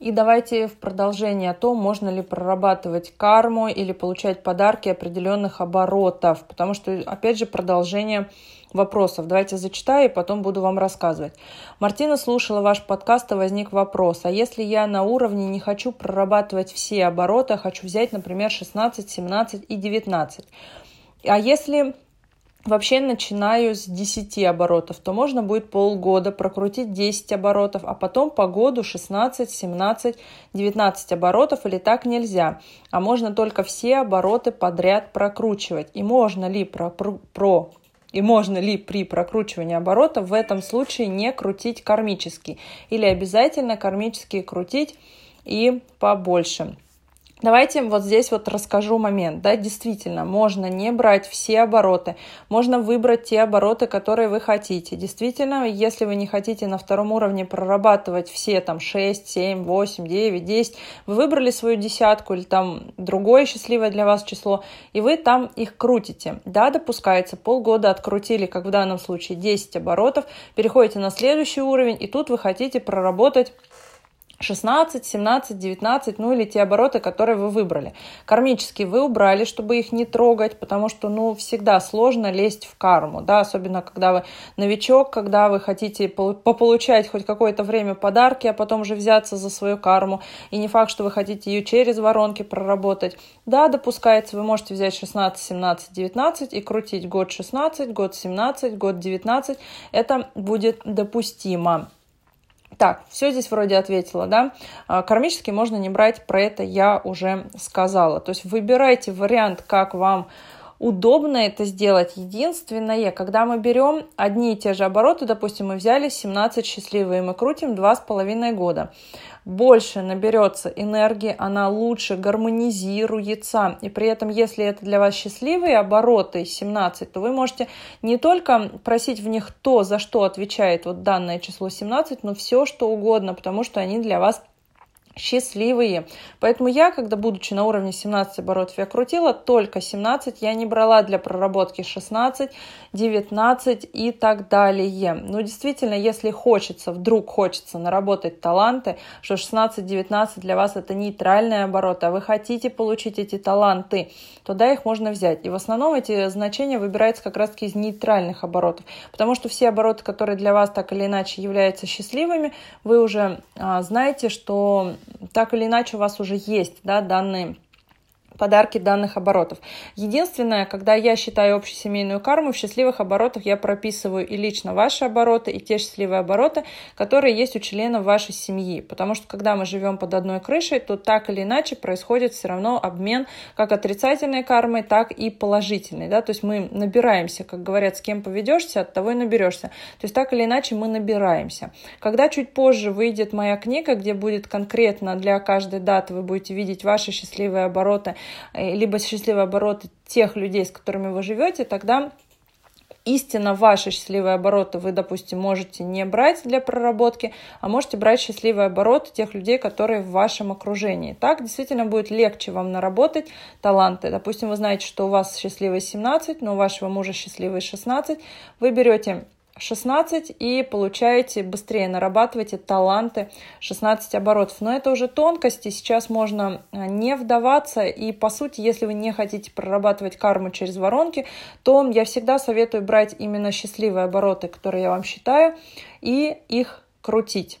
И давайте в продолжение о том, можно ли прорабатывать карму или получать подарки определенных оборотов, потому что, опять же, продолжение вопросов. Давайте зачитаю и потом буду вам рассказывать. Мартина слушала ваш подкаст, и возник вопрос. А если я на уровне не хочу прорабатывать все обороты, а хочу взять, например, 16, 17 и 19? А если вообще начинаю с 10 оборотов, то можно будет полгода прокрутить 10 оборотов, а потом по году 16, 17, 19 оборотов, или так нельзя. А можно только все обороты подряд прокручивать. И можно ли про, про, про и можно ли при прокручивании оборота в этом случае не крутить кармический или обязательно кармический крутить и побольше. Давайте вот здесь вот расскажу момент. Да, действительно, можно не брать все обороты, можно выбрать те обороты, которые вы хотите. Действительно, если вы не хотите на втором уровне прорабатывать все там 6, 7, 8, 9, 10, вы выбрали свою десятку или там другое счастливое для вас число, и вы там их крутите. Да, допускается, полгода открутили, как в данном случае, 10 оборотов, переходите на следующий уровень, и тут вы хотите проработать 16, 17, 19, ну или те обороты, которые вы выбрали. Кармические вы убрали, чтобы их не трогать, потому что, ну, всегда сложно лезть в карму, да, особенно когда вы новичок, когда вы хотите пополучать хоть какое-то время подарки, а потом уже взяться за свою карму, и не факт, что вы хотите ее через воронки проработать. Да, допускается, вы можете взять 16, 17, 19 и крутить год 16, год 17, год 19, это будет допустимо. Так, все здесь вроде ответила, да. А, кармически можно не брать, про это я уже сказала. То есть выбирайте вариант, как вам удобно это сделать. Единственное, когда мы берем одни и те же обороты, допустим, мы взяли 17 счастливые, мы крутим 2,5 года больше наберется энергии, она лучше гармонизируется. И при этом, если это для вас счастливые обороты 17, то вы можете не только просить в них то, за что отвечает вот данное число 17, но все что угодно, потому что они для вас счастливые. Поэтому я, когда будучи на уровне 17 оборотов, я крутила только 17, я не брала для проработки 16, 19 и так далее. Но действительно, если хочется, вдруг хочется наработать таланты, что 16-19 для вас это нейтральные обороты, а вы хотите получить эти таланты, то да, их можно взять. И в основном эти значения выбираются как раз-таки из нейтральных оборотов, потому что все обороты, которые для вас так или иначе являются счастливыми, вы уже а, знаете, что так или иначе у вас уже есть да, данные подарки данных оборотов. Единственное, когда я считаю общесемейную карму, в счастливых оборотах я прописываю и лично ваши обороты, и те счастливые обороты, которые есть у членов вашей семьи. Потому что когда мы живем под одной крышей, то так или иначе происходит все равно обмен как отрицательной кармой, так и положительной. Да? То есть мы набираемся, как говорят, с кем поведешься, от того и наберешься. То есть так или иначе мы набираемся. Когда чуть позже выйдет моя книга, где будет конкретно для каждой даты вы будете видеть ваши счастливые обороты, либо счастливые обороты тех людей, с которыми вы живете, тогда истинно ваши счастливые обороты вы, допустим, можете не брать для проработки, а можете брать счастливые обороты тех людей, которые в вашем окружении. Так действительно будет легче вам наработать таланты. Допустим, вы знаете, что у вас счастливые 17, но у вашего мужа счастливые 16. Вы берете 16 и получаете быстрее, нарабатываете таланты 16 оборотов. Но это уже тонкости, сейчас можно а, не вдаваться. И по сути, если вы не хотите прорабатывать карму через воронки, то я всегда советую брать именно счастливые обороты, которые я вам считаю, и их крутить.